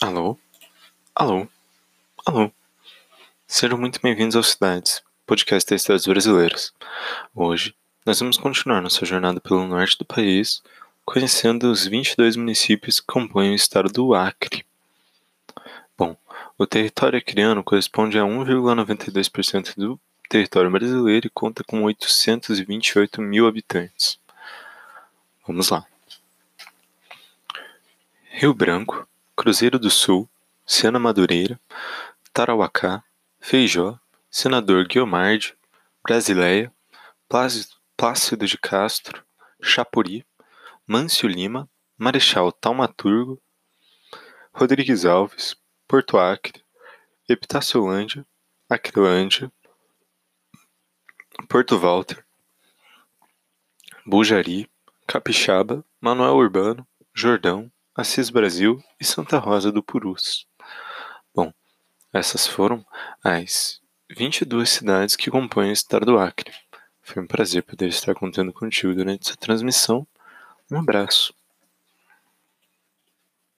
Alô? Alô? Alô? Sejam muito bem-vindos ao Cidades, podcast das cidades brasileiras. Hoje, nós vamos continuar nossa jornada pelo norte do país, conhecendo os 22 municípios que compõem o estado do Acre. Bom, o território acreano corresponde a 1,92% do território brasileiro e conta com 828 mil habitantes. Vamos lá. Rio Branco, Cruzeiro do Sul, Sena Madureira, Tarauacá, Feijó, Senador Guiomard, Brasileia, Plácido de Castro, Chapuri, Mâncio Lima, Marechal Taumaturgo, Rodrigues Alves, Porto Acre, Epitáciolândia, Acrelândia, Porto Walter, Bujari, Capixaba, Manuel Urbano, Jordão, Assis Brasil e Santa Rosa do Purus. Bom, essas foram as 22 cidades que compõem o estado do Acre. Foi um prazer poder estar contando contigo durante essa transmissão. Um abraço.